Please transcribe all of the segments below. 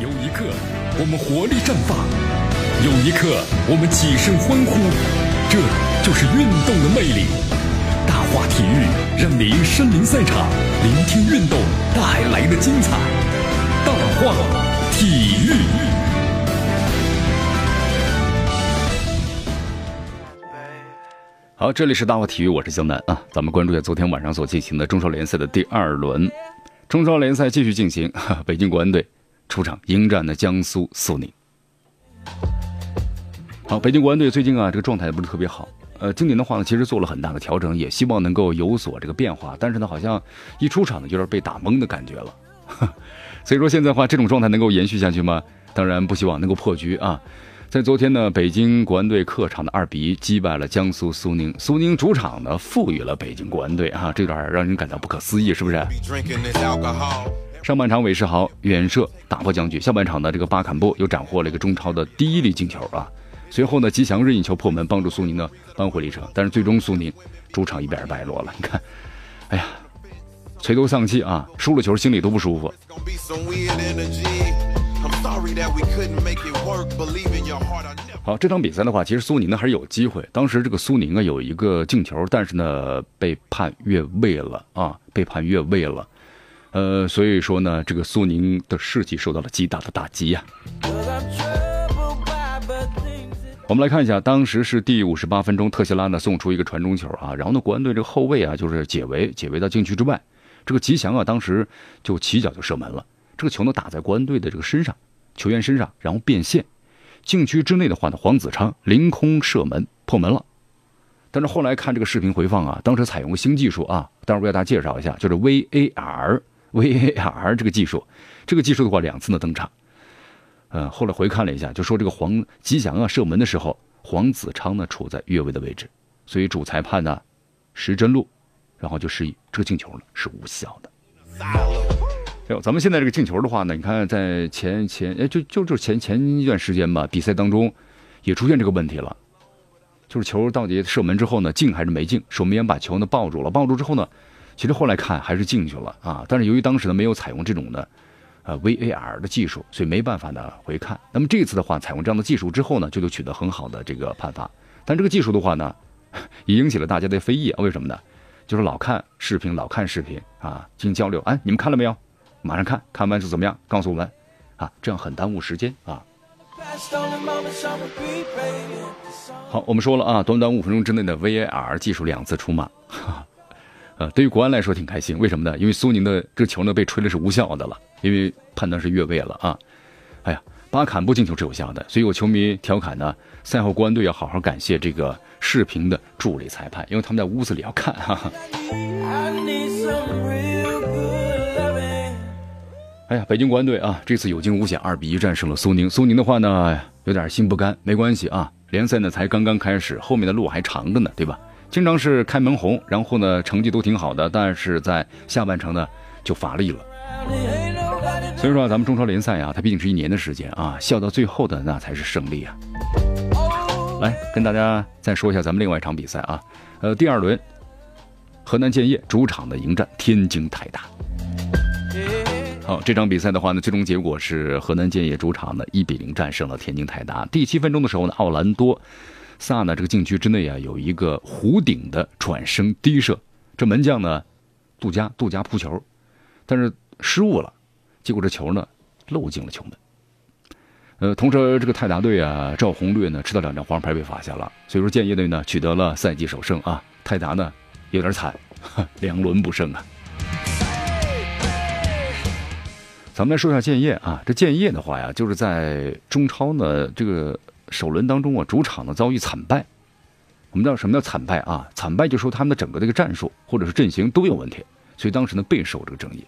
有一刻，我们活力绽放；有一刻，我们起身欢呼。这就是运动的魅力。大话体育让您身临赛场，聆听运动带来的精彩。大话体育。好，这里是大话体育，我是江南啊。咱们关注一下昨天晚上所进行的中超联赛的第二轮。中超联赛继续进行，北京国安队。出场迎战的江苏苏宁。好，北京国安队最近啊，这个状态不是特别好。呃，今年的话呢，其实做了很大的调整，也希望能够有所这个变化。但是呢，好像一出场呢，有点被打懵的感觉了。所以说现在的话，这种状态能够延续下去吗？当然不希望能够破局啊。在昨天呢，北京国安队客场的二比一击败了江苏苏宁，苏宁主场呢赋予了北京国安队啊，这段让人感到不可思议，是不是？上半场韦世豪远射打破僵局，下半场呢这个巴坎布又斩获了一个中超的第一粒进球啊！随后呢，吉祥任意球破门，帮助苏宁呢扳回一城。但是最终苏宁主场一边败落了。你看，哎呀，垂头丧气啊！输了球心里都不舒服。好，这场比赛的话，其实苏宁呢还是有机会。当时这个苏宁啊有一个进球，但是呢被判越位了啊，被判越位了。呃，所以说呢，这个苏宁的士气受到了极大的打击呀。我们来看一下，当时是第五十八分钟，特谢拉呢送出一个传中球啊，然后呢，国安队这个后卫啊就是解围，解围到禁区之外，这个吉祥啊当时就起脚就射门了，这个球呢打在国安队的这个身上，球员身上，然后变线，禁区之内的话呢，黄子昌凌空射门破门了。但是后来看这个视频回放啊，当时采用新技术啊，待会儿为大家介绍一下，就是 VAR。VAR 这个技术，这个技术的话两次呢登场，呃，后来回看了一下，就说这个黄吉祥啊射门的时候，黄子昌呢处在越位的位置，所以主裁判呢石真路，然后就示意这个进球呢是无效的。哎呦，咱们现在这个进球的话呢，你看在前前哎就就就前前一段时间吧，比赛当中也出现这个问题了，就是球到底射门之后呢进还是没进？守门员把球呢抱住了，抱住之后呢？其实后来看还是进去了啊，但是由于当时呢没有采用这种的，呃 VAR 的技术，所以没办法呢回看。那么这次的话，采用这样的技术之后呢，就就取得很好的这个判罚。但这个技术的话呢，也引起了大家的非议啊。为什么呢？就是老看视频，老看视频啊，进行交流。哎，你们看了没有？马上看看完是怎么样？告诉我们啊，这样很耽误时间啊。好，我们说了啊，短短五分钟之内的 VAR 技术两次出马。呃，对于国安来说挺开心，为什么呢？因为苏宁的这球呢被吹的是无效的了，因为判断是越位了啊。哎呀，巴坎布进球是有效的，所以有球迷调侃呢，赛后国安队要好好感谢这个视频的助理裁判，因为他们在屋子里要看。哈哈。哎呀，北京国安队啊，这次有惊无险，二比一战胜了苏宁。苏宁的话呢，有点心不甘，没关系啊，联赛呢才刚刚开始，后面的路还长着呢，对吧？经常是开门红，然后呢成绩都挺好的，但是在下半程呢就乏力了。所以说啊咱们中超联赛啊，它毕竟是一年的时间啊，笑到最后的那才是胜利啊。来跟大家再说一下咱们另外一场比赛啊，呃，第二轮，河南建业主场的迎战天津泰达。好，这场比赛的话呢，最终结果是河南建业主场呢一比零战胜了天津泰达。第七分钟的时候呢，奥兰多。萨呢？这个禁区之内啊，有一个弧顶的转身低射，这门将呢，杜佳杜佳扑球，但是失误了，结果这球呢漏进了球门。呃，同时这个泰达队啊，赵宏略呢吃到两张黄牌被罚下了，所以说建业队呢取得了赛季首胜啊。泰达呢有点惨，两轮不胜啊。咱们来说一下建业啊，这建业的话呀，就是在中超呢这个。首轮当中啊，主场呢遭遇惨败。我们知道什么叫惨败啊？惨败就说他们的整个这个战术或者是阵型都有问题，所以当时呢备受这个争议。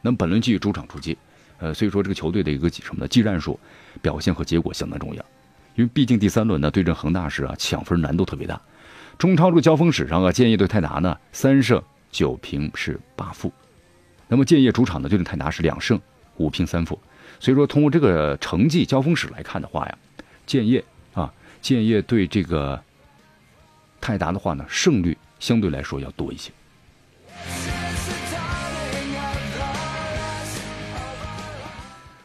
那么本轮继续主场出击，呃，所以说这个球队的一个什么呢？技战术表现和结果相当重要。因为毕竟第三轮呢对阵恒大时啊，抢分难度特别大。中超这个交锋史上啊，建业对泰达呢三胜九平是八负。那么建业主场呢对阵泰达是两胜五平三负。所以说通过这个成绩交锋史来看的话呀。建业啊，建业对这个泰达的话呢，胜率相对来说要多一些。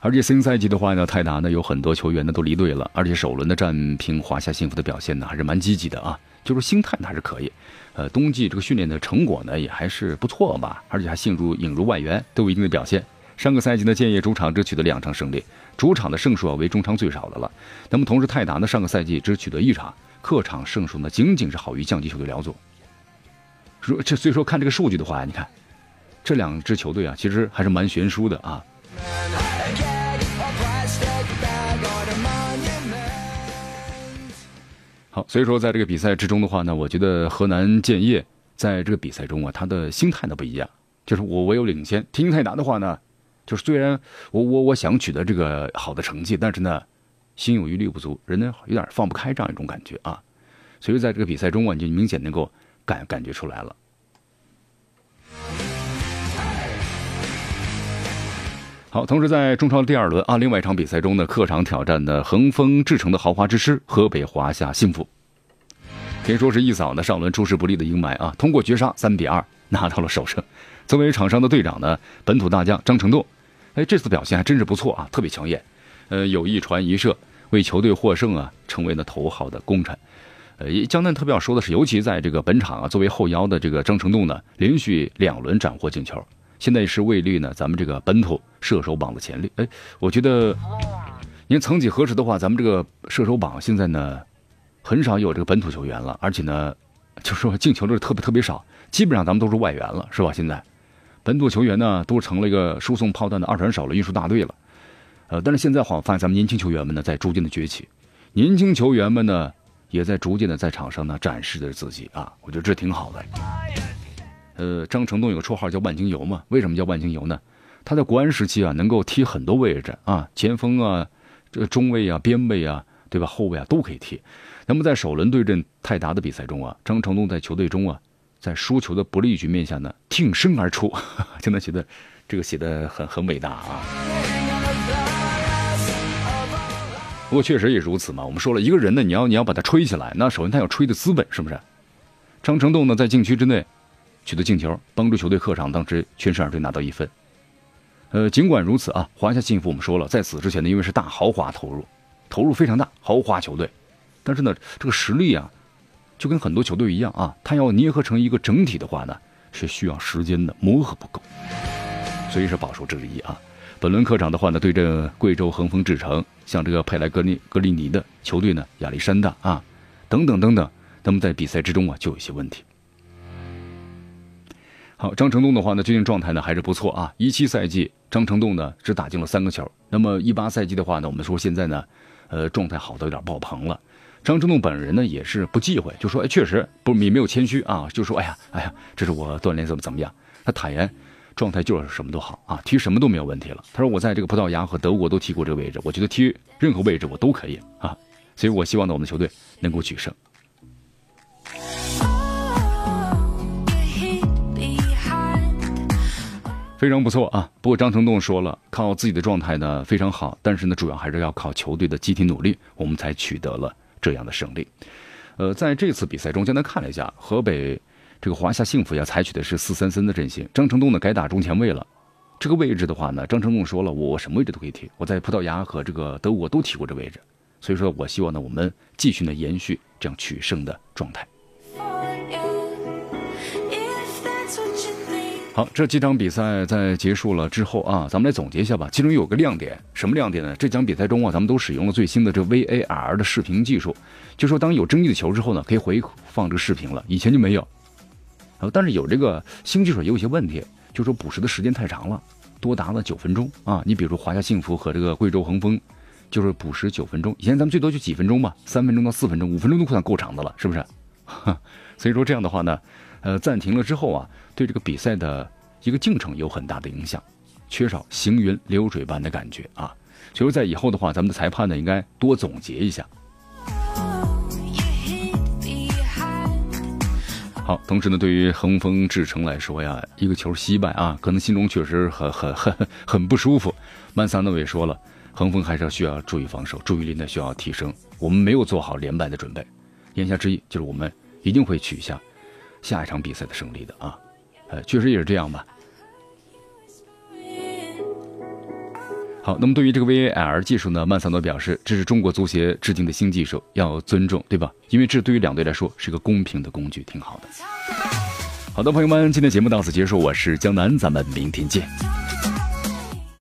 而且新赛季的话呢，泰达呢有很多球员呢都离队了，而且首轮的战平华夏幸福的表现呢还是蛮积极的啊，就是心态还是可以。呃，冬季这个训练的成果呢也还是不错吧，而且还引入引入外援，都有一定的表现。上个赛季呢，建业主场只取得两场胜利，主场的胜数啊为中超最少的了。那么同时泰达呢上个赛季只取得一场，客场胜数呢仅仅是好于降级球队辽足。说这所以说看这个数据的话，你看这两支球队啊，其实还是蛮悬殊的啊。好，所以说在这个比赛之中的话呢，我觉得河南建业在这个比赛中啊，他的心态呢不一样，就是我我有领先。天津泰达的话呢，就是虽然我我我想取得这个好的成绩，但是呢，心有余力不足，人呢有点放不开这样一种感觉啊。所以在这个比赛中啊，你就明显能够感感觉出来了。好，同时在中超第二轮啊，另外一场比赛中呢，客场挑战的恒丰智诚的豪华之师河北华夏幸福。可以说是一扫呢上轮出师不利的阴霾啊，通过绝杀三比二拿到了首胜。作为场上的队长呢，本土大将张成栋，哎，这次表现还真是不错啊，特别抢眼。呃，有一传一射，为球队获胜啊，成为了头号的功臣。呃，江南特别要说的是，尤其在这个本场啊，作为后腰的这个张成栋呢，连续两轮斩获进球，现在是位列呢咱们这个本土射手榜的前列。哎，我觉得，您曾几何时的话，咱们这个射手榜现在呢？很少有这个本土球员了，而且呢，就说进球的特别特别少，基本上咱们都是外援了，是吧？现在本土球员呢，都成了一个输送炮弹的二传手了，运输大队了。呃，但是现在好像发现咱们年轻球员们呢，在逐渐的崛起，年轻球员们呢，也在逐渐的在场上呢展示着自己啊，我觉得这挺好的。呃，张成栋有个绰号叫万金油嘛，为什么叫万金油呢？他在国安时期啊，能够踢很多位置啊，前锋啊，这中卫啊，边卫啊，对吧？后卫啊，都可以踢。那么在首轮对阵泰达的比赛中啊，张成栋在球队中啊，在输球的不利局面下呢，挺身而出，真的觉得这个写的很很伟大啊。不过确实也如此嘛。我们说了一个人呢，你要你要把他吹起来，那首先他要吹的资本是不是？张成栋呢在禁区之内取得进球，帮助球队客场当时全胜二队拿到一分。呃，尽管如此啊，华夏幸福我们说了，在此之前呢，因为是大豪华投入，投入非常大，豪华球队。但是呢，这个实力啊，就跟很多球队一样啊，他要捏合成一个整体的话呢，是需要时间的磨合不够，所以是保守之一啊。本轮客场的话呢，对阵贵州恒丰智诚，像这个佩莱格利格里尼的球队呢，亚历山大啊，等等等等，那么在比赛之中啊，就有些问题。好，张成栋的话呢，最近状态呢还是不错啊。一七赛季，张成栋呢只打进了三个球。那么一八赛季的话呢，我们说现在呢，呃，状态好的有点爆棚了。张成栋本人呢也是不忌讳，就说哎，确实不也没有谦虚啊，就说哎呀哎呀，这是我锻炼怎么怎么样。他坦言，状态就是什么都好啊，踢什么都没有问题了。他说我在这个葡萄牙和德国都踢过这个位置，我觉得踢任何位置我都可以啊，所以我希望呢我们的球队能够取胜。非常不错啊，不过张成栋说了，靠自己的状态呢非常好，但是呢主要还是要靠球队的集体努力，我们才取得了。这样的胜利，呃，在这次比赛中，简单看了一下，河北这个华夏幸福要，采取的是四三三的阵型。张成栋呢该打中前卫了，这个位置的话呢，张成栋说了，我什么位置都可以踢，我在葡萄牙和这个德国都踢过这位置，所以说我希望呢，我们继续呢延续这样取胜的状态。好，这几场比赛在结束了之后啊，咱们来总结一下吧。其中有个亮点，什么亮点呢？这场比赛中啊，咱们都使用了最新的这 VAR 的视频技术，就说当有争议的球之后呢，可以回放这个视频了，以前就没有。呃，但是有这个新技术也有些问题，就说补时的时间太长了，多达了九分钟啊。你比如华夏幸福和这个贵州恒丰，就是补时九分钟，以前咱们最多就几分钟吧，三分钟到四分钟，五分钟都算够长的了，是不是？所以说这样的话呢。呃，暂停了之后啊，对这个比赛的一个进程有很大的影响，缺少行云流水般的感觉啊。所以在以后的话，咱们的裁判呢应该多总结一下。好，同时呢，对于恒丰智诚来说呀，一个球惜败啊，可能心中确实很很很很不舒服。曼萨诺也说了，恒丰还是要需要注意防守，注意力呢需要提升。我们没有做好连败的准备，言下之意就是我们一定会取下。下一场比赛的胜利的啊，呃，确实也是这样吧。好，那么对于这个 VAR 技术呢，曼萨诺表示，这是中国足协制定的新技术，要尊重，对吧？因为这对于两队来说是个公平的工具，挺好的。好的，朋友们，今天节目到此结束，我是江南，咱们明天见。